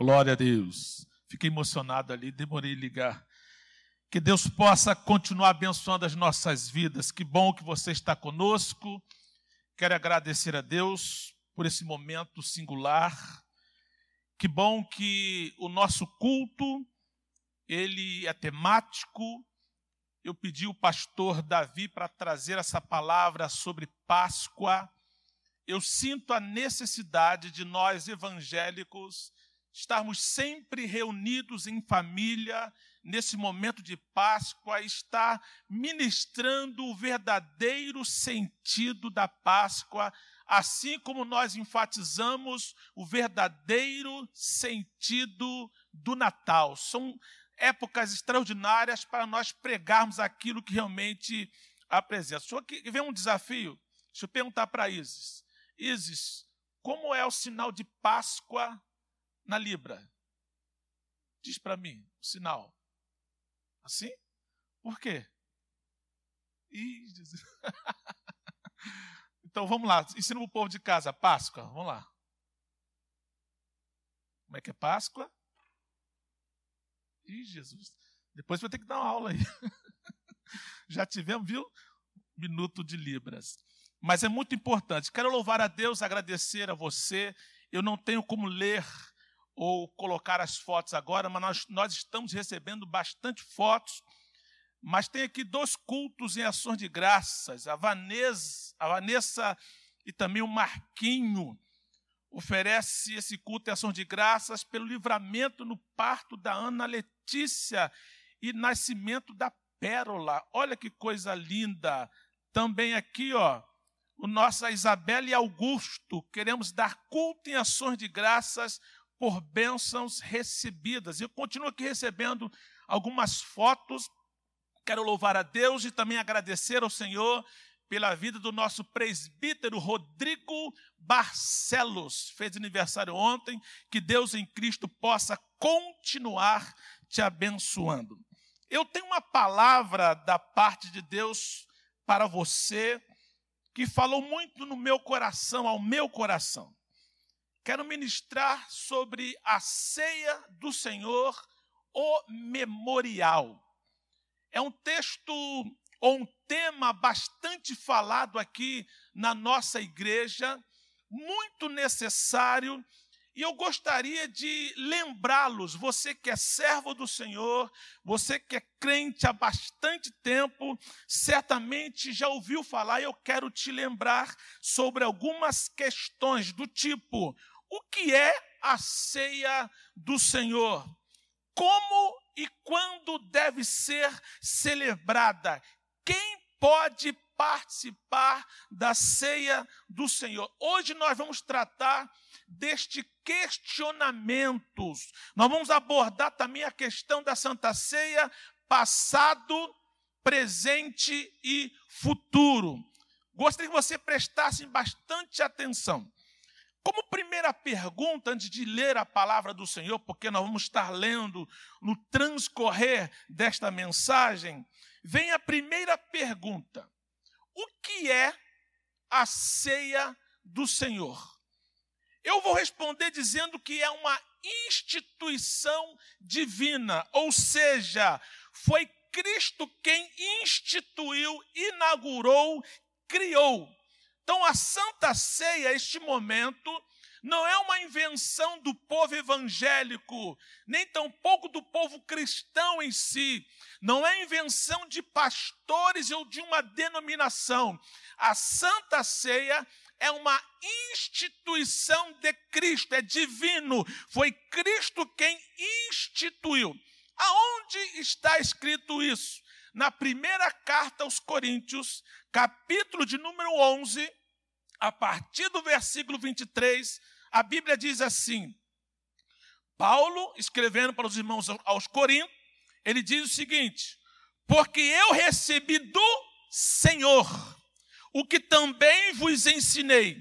Glória a Deus. Fiquei emocionado ali, demorei a ligar. Que Deus possa continuar abençoando as nossas vidas. Que bom que você está conosco. Quero agradecer a Deus por esse momento singular. Que bom que o nosso culto ele é temático. Eu pedi o pastor Davi para trazer essa palavra sobre Páscoa. Eu sinto a necessidade de nós evangélicos estarmos sempre reunidos em família, nesse momento de Páscoa, estar ministrando o verdadeiro sentido da Páscoa, assim como nós enfatizamos o verdadeiro sentido do Natal. São épocas extraordinárias para nós pregarmos aquilo que realmente apresenta. Só que vem um desafio. Deixa eu perguntar para Isis. Isis, como é o sinal de Páscoa na Libra? Diz para mim o sinal. Assim? Por quê? Ih, então vamos lá, ensina o povo de casa, Páscoa, vamos lá. Como é que é Páscoa? Ih, Jesus. Depois vai ter que dar uma aula aí. Já tivemos, viu? Minuto de Libras. Mas é muito importante. Quero louvar a Deus, agradecer a você. Eu não tenho como ler ou colocar as fotos agora, mas nós, nós estamos recebendo bastante fotos. Mas tem aqui dois cultos em ações de graças. A Vanessa, a Vanessa e também o Marquinho oferece esse culto em ações de graças pelo livramento no parto da Ana Letícia e nascimento da Pérola. Olha que coisa linda. Também aqui, ó, o nossa Isabela e Augusto, queremos dar culto em ações de graças por bênçãos recebidas. Eu continuo aqui recebendo algumas fotos. Quero louvar a Deus e também agradecer ao Senhor pela vida do nosso presbítero Rodrigo Barcelos. Fez aniversário ontem. Que Deus em Cristo possa continuar te abençoando. Eu tenho uma palavra da parte de Deus para você que falou muito no meu coração, ao meu coração quero ministrar sobre a ceia do Senhor, o memorial. É um texto ou um tema bastante falado aqui na nossa igreja, muito necessário, e eu gostaria de lembrá-los, você que é servo do Senhor, você que é crente há bastante tempo, certamente já ouviu falar, e eu quero te lembrar sobre algumas questões do tipo: o que é a ceia do Senhor? Como e quando deve ser celebrada? Quem pode participar da ceia do Senhor? Hoje nós vamos tratar deste questionamentos. Nós vamos abordar também a questão da Santa Ceia, passado, presente e futuro. Gostaria que você prestasse bastante atenção. Como primeira pergunta, antes de ler a palavra do Senhor, porque nós vamos estar lendo no transcorrer desta mensagem, vem a primeira pergunta: O que é a ceia do Senhor? Eu vou responder dizendo que é uma instituição divina, ou seja, foi Cristo quem instituiu, inaugurou, criou. Então, a Santa Ceia, este momento, não é uma invenção do povo evangélico, nem tampouco do povo cristão em si. Não é invenção de pastores ou de uma denominação. A Santa Ceia é uma instituição de Cristo, é divino. Foi Cristo quem instituiu. Aonde está escrito isso? Na primeira carta aos Coríntios, capítulo de número 11, a partir do versículo 23, a Bíblia diz assim: Paulo, escrevendo para os irmãos aos Coríntios, ele diz o seguinte: Porque eu recebi do Senhor o que também vos ensinei,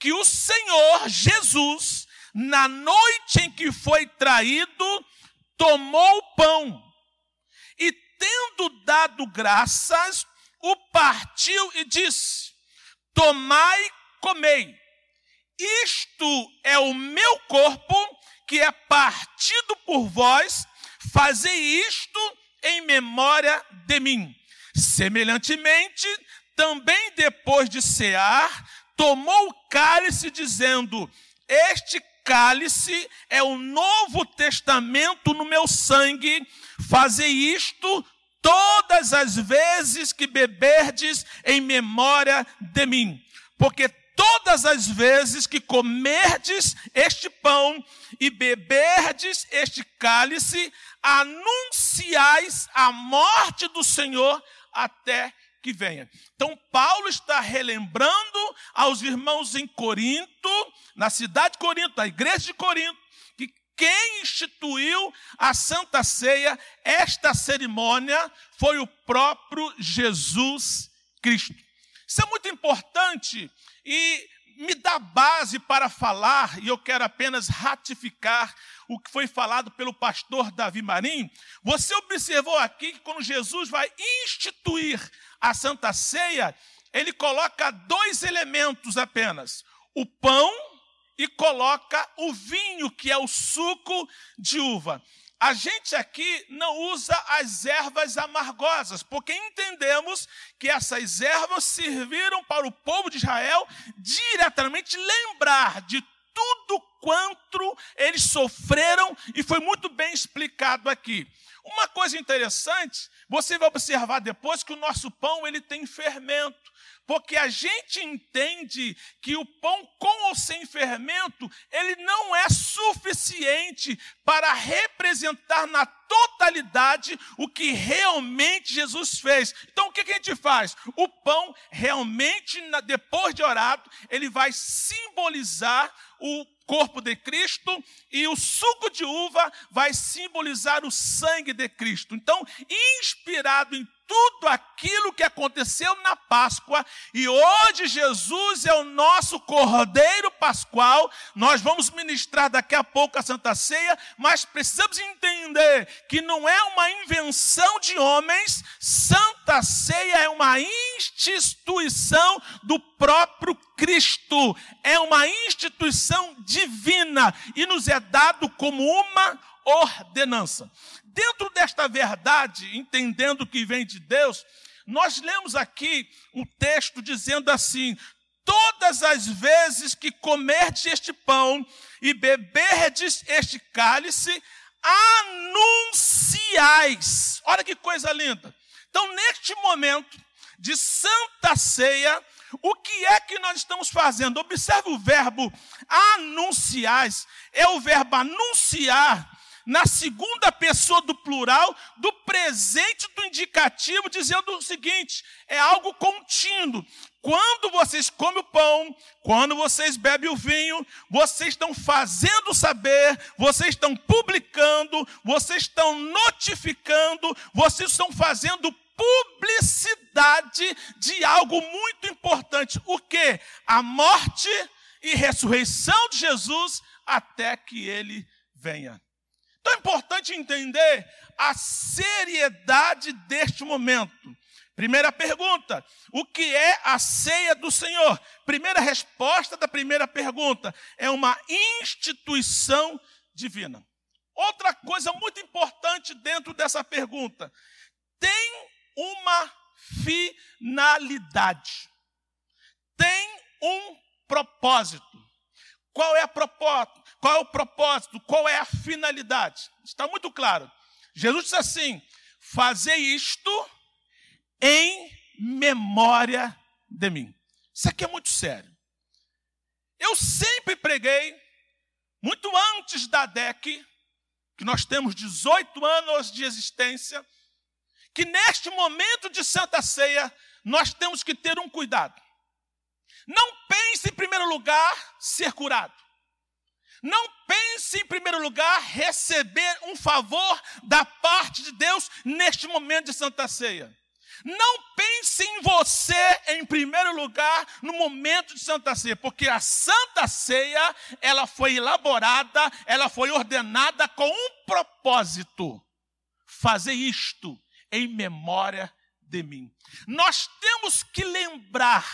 que o Senhor Jesus, na noite em que foi traído, tomou o pão e, tendo dado graças, o partiu e disse: Tomai, comei. Isto é o meu corpo que é partido por vós, fazei isto em memória de mim. Semelhantemente, também depois de cear, tomou o cálice, dizendo: Este cálice é o novo testamento no meu sangue, fazei isto todas as vezes que beberdes em memória de mim. Porque todas as vezes que comerdes este pão e beberdes este cálice, anunciais a morte do Senhor até que venha. Então, Paulo está relembrando aos irmãos em Corinto, na cidade de Corinto, na igreja de Corinto, quem instituiu a Santa Ceia, esta cerimônia, foi o próprio Jesus Cristo. Isso é muito importante e me dá base para falar, e eu quero apenas ratificar o que foi falado pelo pastor Davi Marim. Você observou aqui que quando Jesus vai instituir a Santa Ceia, ele coloca dois elementos apenas: o pão e coloca o vinho, que é o suco de uva. A gente aqui não usa as ervas amargosas, porque entendemos que essas ervas serviram para o povo de Israel diretamente lembrar de tudo quanto eles sofreram, e foi muito bem explicado aqui. Uma coisa interessante, você vai observar depois que o nosso pão ele tem fermento porque a gente entende que o pão com ou sem fermento, ele não é suficiente para representar na totalidade o que realmente Jesus fez. Então o que a gente faz? O pão realmente, depois de orado, ele vai simbolizar o corpo de Cristo e o suco de uva vai simbolizar o sangue de Cristo. Então, inspirado em tudo aquilo que aconteceu na Páscoa, e hoje Jesus é o nosso Cordeiro Pascual. Nós vamos ministrar daqui a pouco a Santa Ceia, mas precisamos entender que não é uma invenção de homens, Santa Ceia é uma instituição do próprio Cristo, é uma instituição divina e nos é dado como uma ordenança. Dentro desta verdade, entendendo que vem de Deus, nós lemos aqui um texto dizendo assim: Todas as vezes que comerdes este pão e beberdes este cálice, anunciais. Olha que coisa linda. Então, neste momento de santa ceia, o que é que nós estamos fazendo? Observe o verbo anunciais. É o verbo anunciar na segunda pessoa do plural, do presente do indicativo, dizendo o seguinte: é algo contínuo. Quando vocês comem o pão, quando vocês bebem o vinho, vocês estão fazendo saber, vocês estão publicando, vocês estão notificando, vocês estão fazendo publicidade de algo muito importante. O que? A morte e ressurreição de Jesus até que ele venha. Então é importante entender a seriedade deste momento. Primeira pergunta: o que é a ceia do Senhor? Primeira resposta da primeira pergunta: é uma instituição divina. Outra coisa muito importante dentro dessa pergunta: tem uma finalidade, tem um propósito. Qual é a propósito? Qual é o propósito? Qual é a finalidade? Está muito claro. Jesus disse assim: fazer isto em memória de mim. Isso aqui é muito sério. Eu sempre preguei, muito antes da DEC, que nós temos 18 anos de existência, que neste momento de Santa Ceia, nós temos que ter um cuidado. Não pense, em primeiro lugar, ser curado. Não pense, em primeiro lugar, receber um favor da parte de Deus neste momento de Santa Ceia. Não pense em você em primeiro lugar no momento de Santa Ceia, porque a Santa Ceia, ela foi elaborada, ela foi ordenada com um propósito: fazer isto em memória de mim. Nós temos que lembrar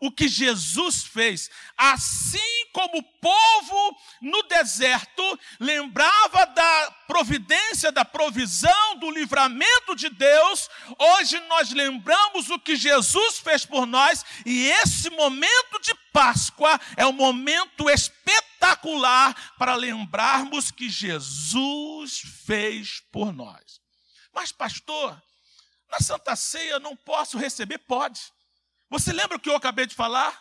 o que Jesus fez. Assim como o povo no deserto lembrava da providência, da provisão, do livramento de Deus, hoje nós lembramos o que Jesus fez por nós, e esse momento de Páscoa é um momento espetacular para lembrarmos que Jesus fez por nós. Mas, pastor, na Santa Ceia não posso receber? Pode. Você lembra o que eu acabei de falar?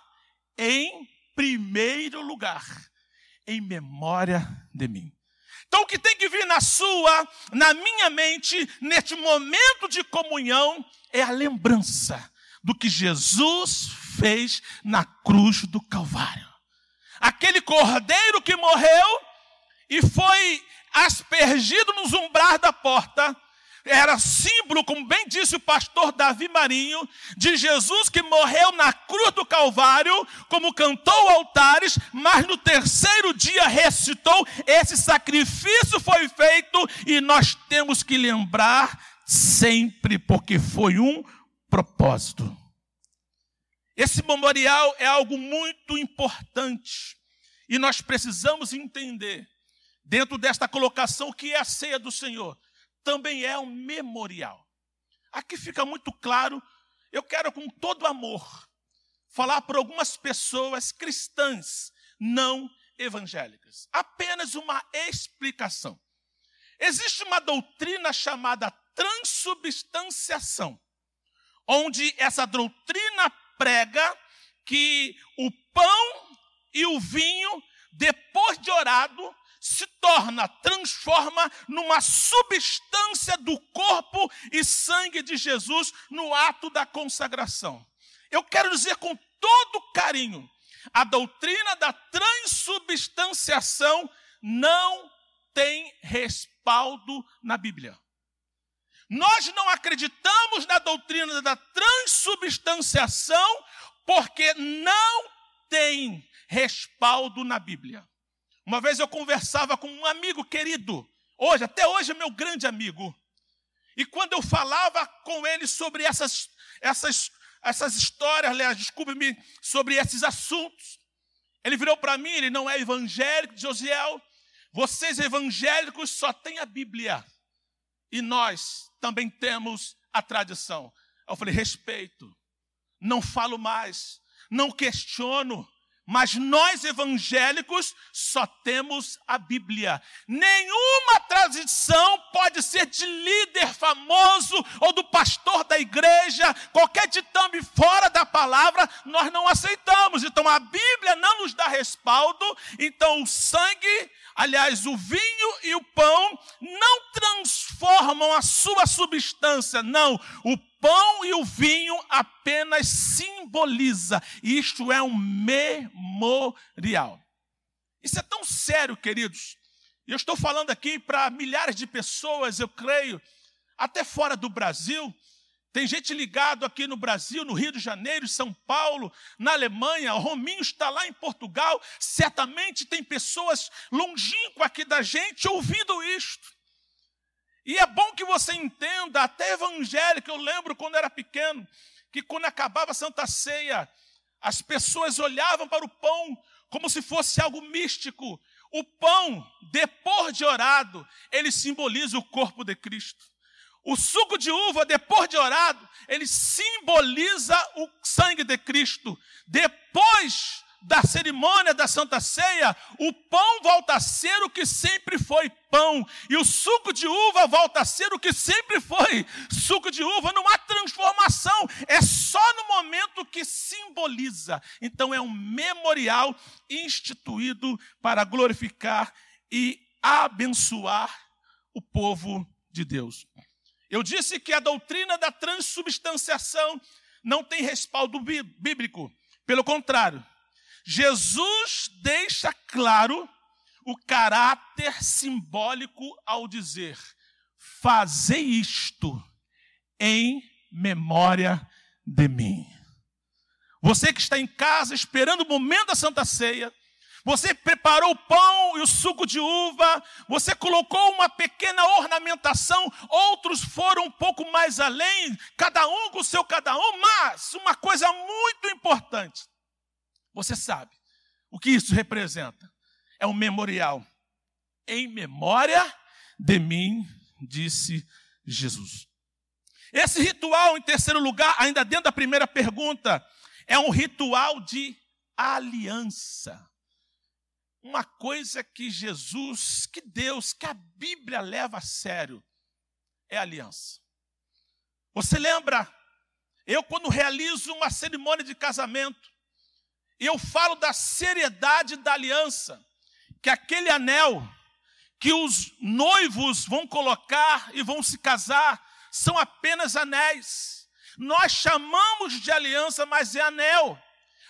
Em primeiro lugar, em memória de mim. Então, o que tem que vir na sua, na minha mente, neste momento de comunhão, é a lembrança do que Jesus fez na cruz do Calvário. Aquele cordeiro que morreu e foi aspergido nos umbrais da porta, era símbolo, como bem disse o pastor Davi Marinho, de Jesus que morreu na cruz do Calvário, como cantou altares, mas no terceiro dia ressuscitou. Esse sacrifício foi feito e nós temos que lembrar sempre, porque foi um propósito. Esse memorial é algo muito importante e nós precisamos entender, dentro desta colocação, o que é a ceia do Senhor também é um memorial. Aqui fica muito claro, eu quero com todo amor falar para algumas pessoas cristãs não evangélicas. Apenas uma explicação. Existe uma doutrina chamada transubstanciação, onde essa doutrina prega que o pão e o vinho, depois de orado, se torna, transforma numa substância do corpo e sangue de Jesus no ato da consagração. Eu quero dizer com todo carinho, a doutrina da transubstanciação não tem respaldo na Bíblia. Nós não acreditamos na doutrina da transubstanciação porque não tem respaldo na Bíblia. Uma vez eu conversava com um amigo querido, hoje, até hoje é meu grande amigo. E quando eu falava com ele sobre essas, essas, essas histórias, aliás, desculpe-me, sobre esses assuntos, ele virou para mim, ele não é evangélico, Josiel. Vocês evangélicos só têm a Bíblia. E nós também temos a tradição. Eu falei, respeito. Não falo mais. Não questiono. Mas nós evangélicos só temos a Bíblia. Nenhuma tradição pode ser de líder famoso ou do pastor da igreja, qualquer ditame fora da palavra, nós não aceitamos. Então a Bíblia não nos dá respaldo. Então o sangue, aliás, o vinho e o pão não transformam a sua substância, não. O pão e o vinho apenas simboliza. Isto é um memorial. Isso é tão sério, queridos. Eu estou falando aqui para milhares de pessoas, eu creio, até fora do Brasil. Tem gente ligado aqui no Brasil, no Rio de Janeiro, São Paulo, na Alemanha, Rominho está lá em Portugal. Certamente tem pessoas longínquas aqui da gente ouvindo isto. E é bom que você entenda, até evangélico, eu lembro quando era pequeno, que quando acabava a Santa Ceia, as pessoas olhavam para o pão como se fosse algo místico. O pão, depois de orado, ele simboliza o corpo de Cristo. O suco de uva, depois de orado, ele simboliza o sangue de Cristo. Depois da cerimônia da Santa Ceia, o pão volta a ser o que sempre foi pão, e o suco de uva volta a ser o que sempre foi suco de uva, não há transformação, é só no momento que simboliza. Então é um memorial instituído para glorificar e abençoar o povo de Deus. Eu disse que a doutrina da transubstanciação não tem respaldo bíblico, pelo contrário, Jesus deixa claro o caráter simbólico ao dizer: Fazei isto em memória de mim. Você que está em casa esperando o momento da Santa Ceia, Você preparou o pão e o suco de uva, você colocou uma pequena ornamentação, outros foram um pouco mais além, cada um com o seu cada um, mas uma coisa muito importante. Você sabe o que isso representa? É um memorial. Em memória de mim, disse Jesus. Esse ritual, em terceiro lugar, ainda dentro da primeira pergunta, é um ritual de aliança uma coisa que Jesus, que Deus, que a Bíblia leva a sério é aliança. Você lembra? Eu, quando realizo uma cerimônia de casamento, eu falo da seriedade da aliança, que aquele anel que os noivos vão colocar e vão se casar são apenas anéis. Nós chamamos de aliança, mas é anel.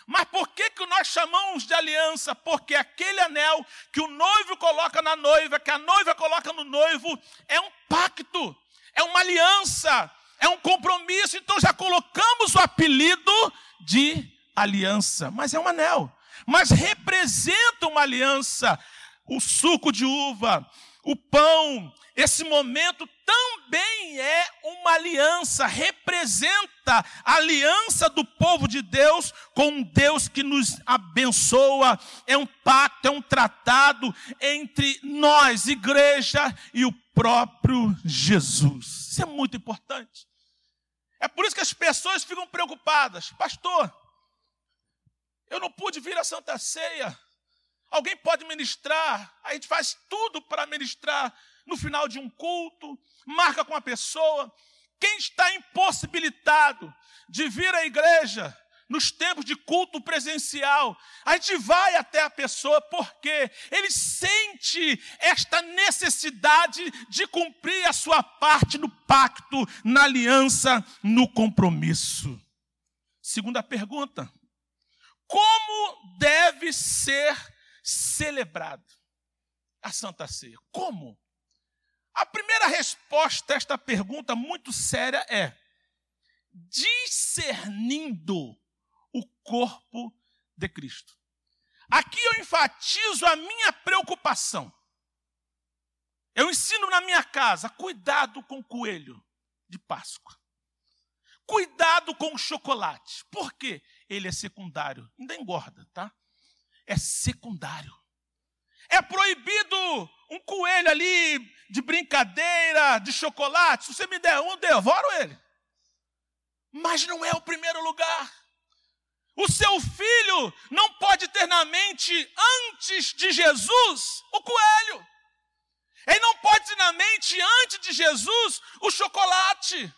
Mas por que, que nós chamamos de aliança? Porque aquele anel que o noivo coloca na noiva, que a noiva coloca no noivo, é um pacto, é uma aliança, é um compromisso. Então já colocamos o apelido de aliança, mas é um anel. Mas representa uma aliança. O suco de uva, o pão, esse momento também é uma aliança, representa a aliança do povo de Deus com um Deus que nos abençoa. É um pacto, é um tratado entre nós, igreja, e o próprio Jesus. Isso é muito importante. É por isso que as pessoas ficam preocupadas. Pastor, eu não pude vir à Santa Ceia. Alguém pode ministrar, a gente faz tudo para ministrar no final de um culto, marca com a pessoa. Quem está impossibilitado de vir à igreja nos tempos de culto presencial, a gente vai até a pessoa porque ele sente esta necessidade de cumprir a sua parte no pacto, na aliança, no compromisso. Segunda pergunta: como deve ser celebrado a Santa Ceia. Como? A primeira resposta a esta pergunta muito séria é: discernindo o corpo de Cristo. Aqui eu enfatizo a minha preocupação. Eu ensino na minha casa: cuidado com o coelho de Páscoa. Cuidado com o chocolate. Por quê? Ele é secundário, ainda engorda, tá? é secundário. É proibido um coelho ali de brincadeira, de chocolate. Se você me der um, devoro ele. Mas não é o primeiro lugar. O seu filho não pode ter na mente, antes de Jesus, o coelho. Ele não pode ter na mente, antes de Jesus, o chocolate.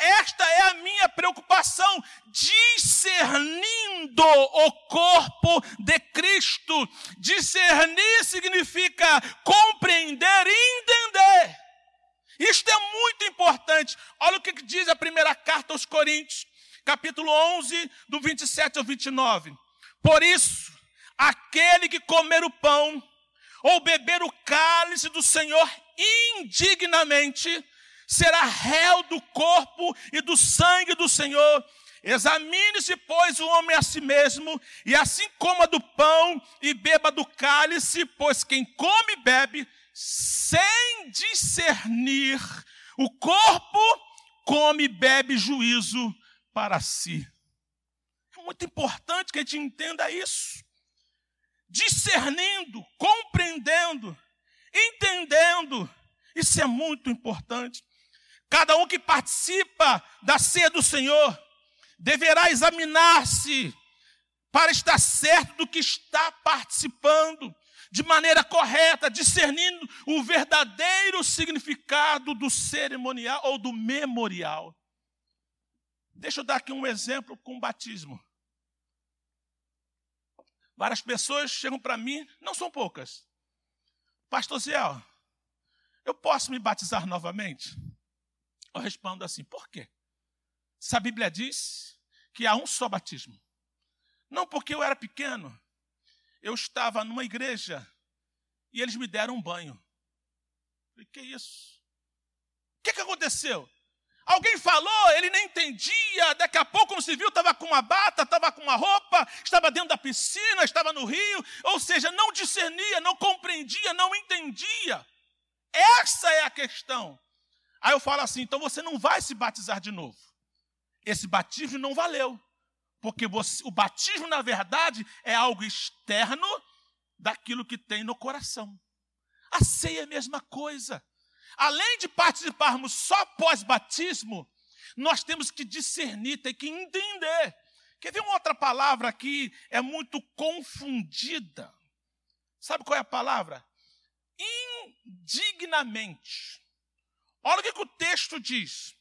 Esta é a minha preocupação, discernindo o corpo de Cristo. Discernir significa compreender e entender. Isto é muito importante. Olha o que diz a primeira carta aos Coríntios, capítulo 11, do 27 ao 29. Por isso, aquele que comer o pão ou beber o cálice do Senhor indignamente, será réu do corpo e do sangue do Senhor. Examine-se, pois, o homem a si mesmo, e assim coma do pão e beba do cálice, pois quem come e bebe, sem discernir o corpo, come e bebe juízo para si. É muito importante que a gente entenda isso. Discernindo, compreendendo, entendendo, isso é muito importante. Cada um que participa da ceia do Senhor deverá examinar-se para estar certo do que está participando de maneira correta, discernindo o verdadeiro significado do cerimonial ou do memorial. Deixa eu dar aqui um exemplo com o batismo. Várias pessoas chegam para mim, não são poucas. Pastor Zé, eu posso me batizar novamente? Eu respondo assim: por quê? Se a Bíblia diz que há um só batismo. Não porque eu era pequeno, eu estava numa igreja e eles me deram um banho. Falei, que isso? O que, que aconteceu? Alguém falou, ele nem entendia, daqui a pouco não se viu, estava com uma bata, estava com uma roupa, estava dentro da piscina, estava no rio, ou seja, não discernia, não compreendia, não entendia. Essa é a questão. Aí eu falo assim: então você não vai se batizar de novo. Esse batismo não valeu. Porque você, o batismo, na verdade, é algo externo daquilo que tem no coração. A ceia é a mesma coisa. Além de participarmos só pós-batismo, nós temos que discernir, tem que entender. Quer ver uma outra palavra que é muito confundida? Sabe qual é a palavra? Indignamente. Olha o que, que o texto diz.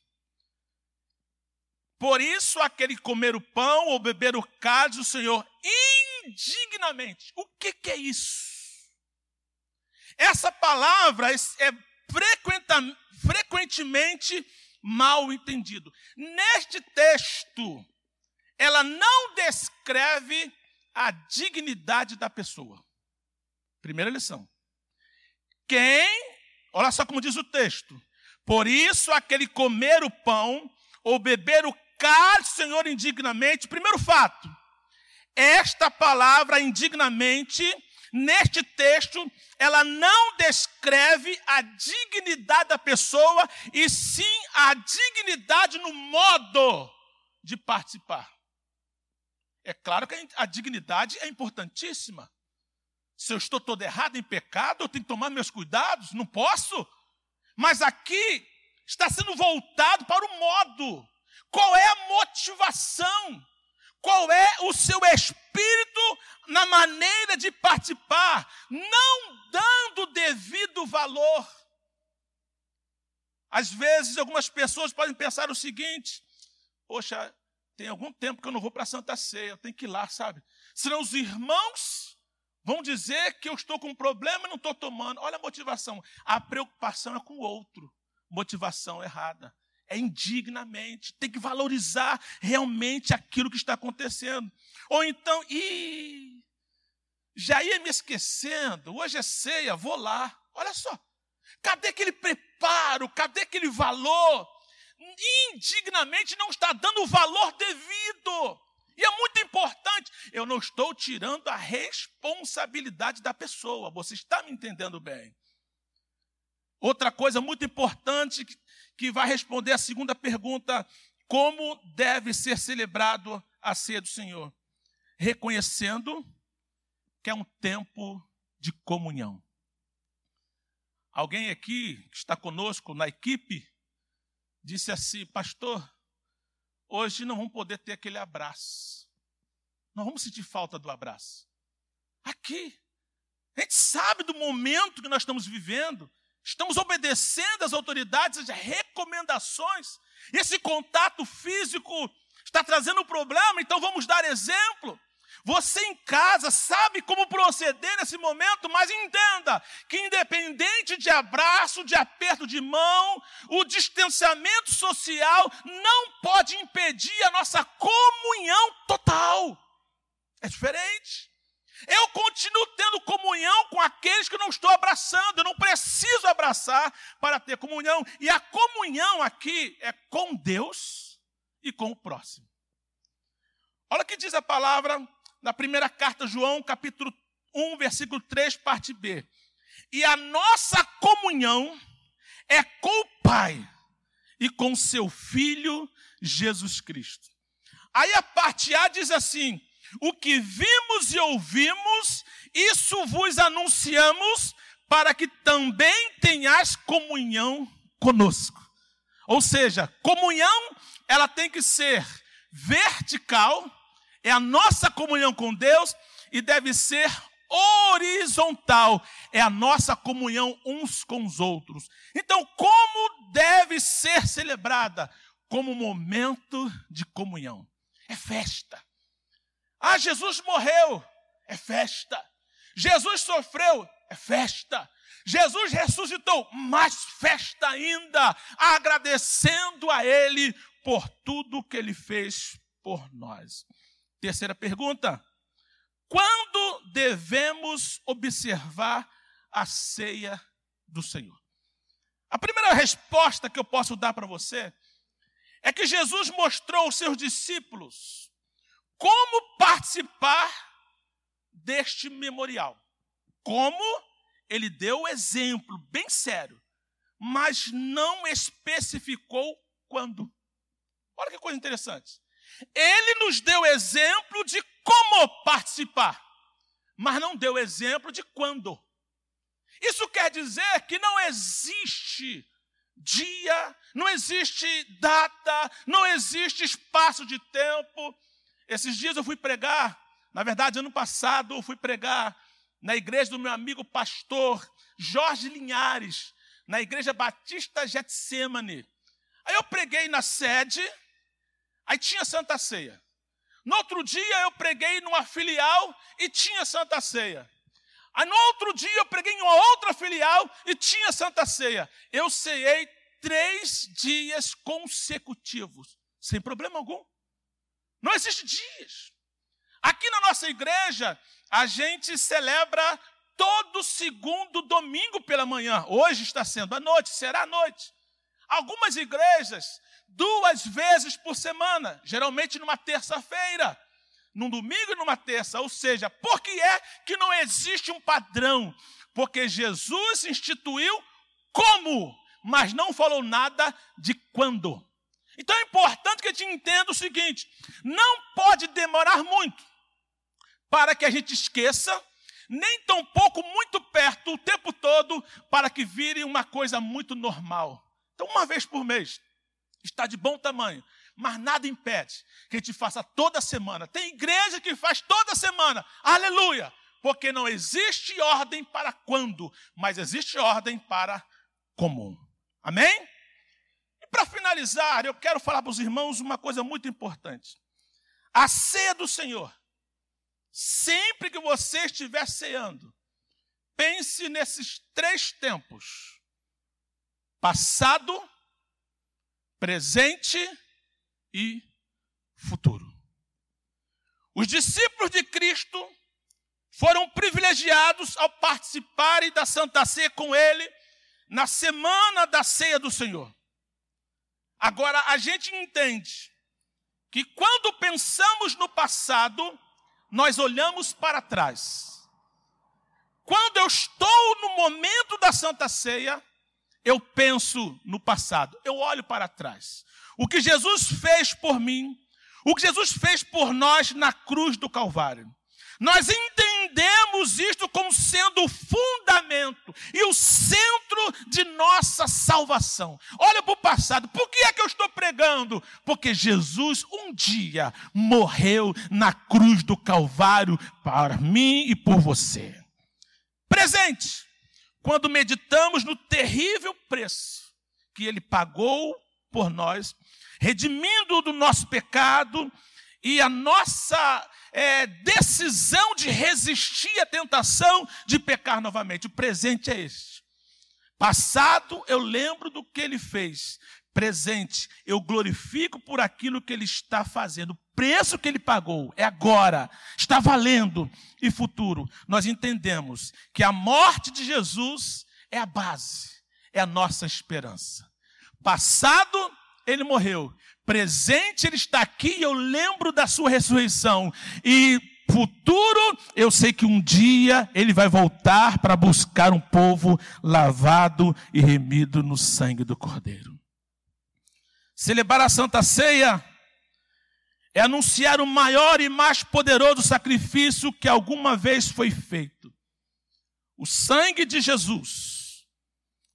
Por isso, aquele comer o pão ou beber o cálice do Senhor indignamente. O que, que é isso? Essa palavra é frequentemente mal entendido. Neste texto, ela não descreve a dignidade da pessoa. Primeira lição. Quem, olha só como diz o texto. Por isso, aquele comer o pão ou beber o cálice, Senhor, indignamente. Primeiro fato, esta palavra indignamente, neste texto, ela não descreve a dignidade da pessoa, e sim a dignidade no modo de participar. É claro que a dignidade é importantíssima. Se eu estou todo errado em pecado, eu tenho que tomar meus cuidados, não posso. Mas aqui está sendo voltado para o modo. Qual é a motivação? Qual é o seu espírito na maneira de participar, não dando devido valor? Às vezes, algumas pessoas podem pensar o seguinte: poxa, tem algum tempo que eu não vou para a Santa Ceia, eu tenho que ir lá, sabe? Senão os irmãos vão dizer que eu estou com um problema e não estou tomando. Olha a motivação. A preocupação é com o outro. Motivação errada é indignamente, tem que valorizar realmente aquilo que está acontecendo. Ou então, e já ia me esquecendo, hoje é ceia, vou lá. Olha só, cadê aquele preparo, cadê aquele valor? Indignamente não está dando o valor devido. E é muito importante, eu não estou tirando a responsabilidade da pessoa, você está me entendendo bem. Outra coisa muito importante que vai responder a segunda pergunta: como deve ser celebrado a ceia do Senhor? Reconhecendo que é um tempo de comunhão. Alguém aqui que está conosco na equipe disse assim: Pastor, hoje não vamos poder ter aquele abraço. Não vamos sentir falta do abraço. Aqui, a gente sabe do momento que nós estamos vivendo. Estamos obedecendo às autoridades, às recomendações. Esse contato físico está trazendo um problema, então vamos dar exemplo. Você em casa sabe como proceder nesse momento, mas entenda que, independente de abraço, de aperto de mão, o distanciamento social não pode impedir a nossa comunhão total. É diferente. Eu continuo tendo comunhão com aqueles que não estou abraçando, eu não preciso abraçar para ter comunhão. E a comunhão aqui é com Deus e com o próximo. Olha o que diz a palavra na primeira carta João, capítulo 1, versículo 3, parte B. E a nossa comunhão é com o Pai e com seu Filho Jesus Cristo. Aí a parte A diz assim: o que vimos e ouvimos, isso vos anunciamos, para que também tenhais comunhão conosco. Ou seja, comunhão, ela tem que ser vertical, é a nossa comunhão com Deus, e deve ser horizontal, é a nossa comunhão uns com os outros. Então, como deve ser celebrada? Como momento de comunhão. É festa. Ah, Jesus morreu, é festa. Jesus sofreu, é festa. Jesus ressuscitou, mais festa ainda, agradecendo a Ele por tudo que Ele fez por nós. Terceira pergunta: quando devemos observar a ceia do Senhor? A primeira resposta que eu posso dar para você é que Jesus mostrou aos seus discípulos como participar deste memorial. Como ele deu o exemplo bem sério, mas não especificou quando. Olha que coisa interessante. Ele nos deu exemplo de como participar, mas não deu exemplo de quando. Isso quer dizer que não existe dia, não existe data, não existe espaço de tempo. Esses dias eu fui pregar, na verdade, ano passado, eu fui pregar na igreja do meu amigo pastor Jorge Linhares, na igreja Batista Getsemane. Aí eu preguei na sede, aí tinha Santa Ceia. No outro dia eu preguei numa filial e tinha Santa Ceia. Aí no outro dia eu preguei em uma outra filial e tinha Santa Ceia. Eu ceiei três dias consecutivos, sem problema algum. Não existe dias. Aqui na nossa igreja, a gente celebra todo segundo domingo pela manhã. Hoje está sendo à noite, será à noite. Algumas igrejas, duas vezes por semana, geralmente numa terça-feira num domingo e numa terça. Ou seja, por que é que não existe um padrão? Porque Jesus instituiu como, mas não falou nada de quando. Então é importante que a gente entenda o seguinte: não pode demorar muito para que a gente esqueça, nem tão pouco muito perto o tempo todo para que vire uma coisa muito normal. Então, uma vez por mês, está de bom tamanho mas nada impede que a gente faça toda semana. Tem igreja que faz toda semana, aleluia, porque não existe ordem para quando, mas existe ordem para comum. Amém? E para finalizar, eu quero falar para os irmãos uma coisa muito importante. A ceia do Senhor, sempre que você estiver ceando, pense nesses três tempos: passado, presente e futuro. Os discípulos de Cristo foram privilegiados ao participarem da Santa Ceia com ele na semana da ceia do Senhor. Agora, a gente entende que quando pensamos no passado, nós olhamos para trás. Quando eu estou no momento da Santa Ceia, eu penso no passado, eu olho para trás. O que Jesus fez por mim, o que Jesus fez por nós na cruz do Calvário. Nós entendemos isto como sendo o fundamento e o centro de nossa salvação. Olha para o passado. Por que é que eu estou pregando? Porque Jesus um dia morreu na cruz do Calvário para mim e por você. Presente, quando meditamos no terrível preço que ele pagou por nós, redimindo do nosso pecado e a nossa é, decisão de resistir à tentação de pecar novamente. O presente é este. Passado, eu lembro do que ele fez. Presente, eu glorifico por aquilo que ele está fazendo. Preço que ele pagou é agora, está valendo. E futuro, nós entendemos que a morte de Jesus é a base, é a nossa esperança. Passado, ele morreu. Presente, ele está aqui e eu lembro da sua ressurreição. E futuro, eu sei que um dia ele vai voltar para buscar um povo lavado e remido no sangue do Cordeiro. Celebrar a Santa Ceia é anunciar o maior e mais poderoso sacrifício que alguma vez foi feito. O sangue de Jesus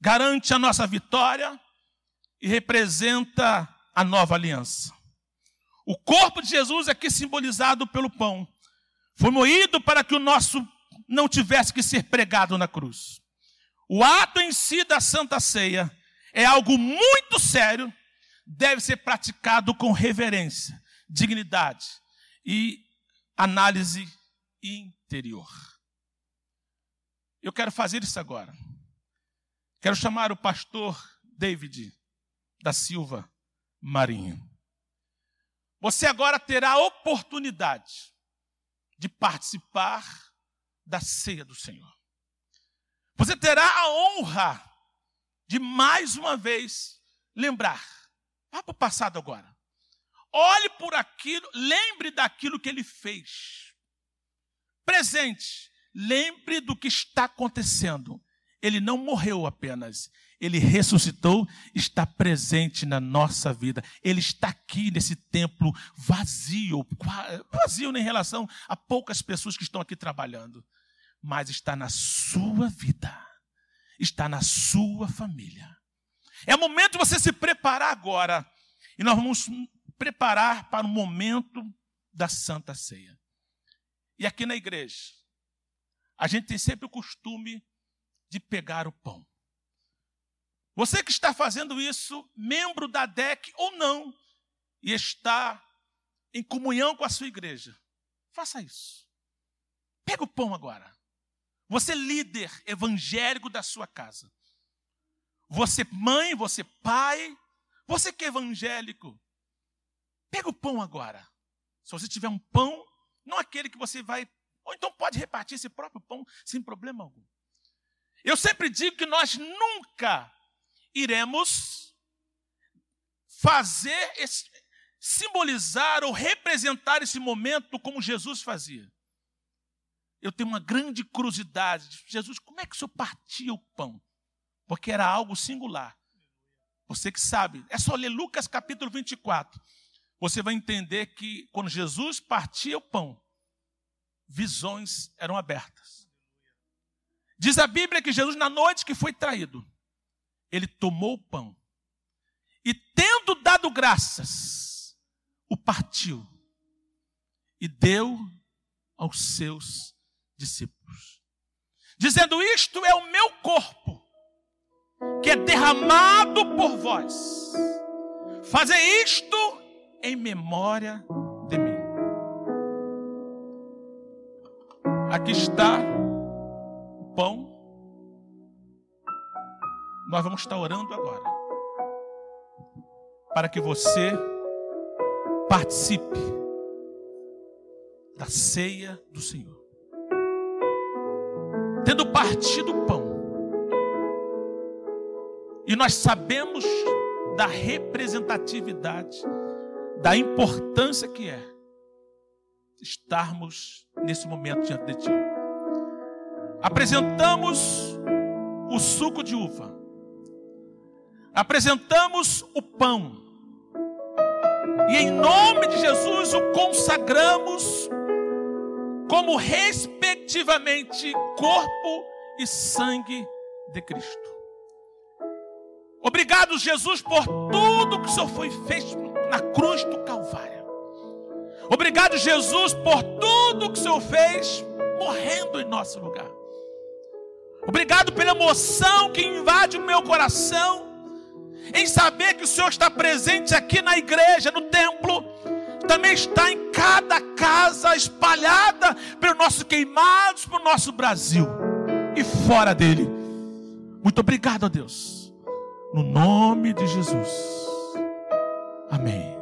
garante a nossa vitória, e representa a nova aliança. O corpo de Jesus aqui simbolizado pelo pão foi moído para que o nosso não tivesse que ser pregado na cruz. O ato em si da Santa Ceia é algo muito sério, deve ser praticado com reverência, dignidade e análise interior. Eu quero fazer isso agora. Quero chamar o pastor David da Silva Marinho. Você agora terá a oportunidade de participar da ceia do Senhor. Você terá a honra de mais uma vez lembrar Vá para o passado agora. Olhe por aquilo, lembre daquilo que ele fez. Presente, lembre do que está acontecendo. Ele não morreu apenas, ele ressuscitou, está presente na nossa vida. Ele está aqui nesse templo vazio, vazio em relação a poucas pessoas que estão aqui trabalhando, mas está na sua vida, está na sua família. É momento de você se preparar agora, e nós vamos preparar para o momento da Santa Ceia. E aqui na igreja, a gente tem sempre o costume de pegar o pão. Você que está fazendo isso, membro da DEC ou não, e está em comunhão com a sua igreja, faça isso. Pega o pão agora. Você líder evangélico da sua casa. Você mãe, você pai, você que é evangélico. Pega o pão agora. Se você tiver um pão, não aquele que você vai, ou então pode repartir esse próprio pão sem problema algum. Eu sempre digo que nós nunca iremos fazer, simbolizar ou representar esse momento como Jesus fazia. Eu tenho uma grande curiosidade. Jesus, como é que o senhor partia o pão? Porque era algo singular. Você que sabe, é só ler Lucas capítulo 24. Você vai entender que quando Jesus partia o pão, visões eram abertas. Diz a Bíblia que Jesus, na noite que foi traído, ele tomou o pão e, tendo dado graças, o partiu e deu aos seus discípulos, dizendo: Isto é o meu corpo, que é derramado por vós. Fazer isto em memória de mim. Aqui está o pão nós vamos estar orando agora. Para que você participe da ceia do Senhor. Tendo partido o pão, e nós sabemos da representatividade, da importância que é estarmos nesse momento diante de Ti. Apresentamos o suco de uva apresentamos o pão. E em nome de Jesus o consagramos como respectivamente corpo e sangue de Cristo. Obrigado, Jesus, por tudo que o Senhor foi feito na cruz do Calvário. Obrigado, Jesus, por tudo que o Senhor fez morrendo em nosso lugar. Obrigado pela emoção que invade o meu coração em saber que o Senhor está presente aqui na igreja, no templo, também está em cada casa espalhada pelo nosso queimados, pelo nosso Brasil e fora dele. Muito obrigado a Deus, no nome de Jesus. Amém.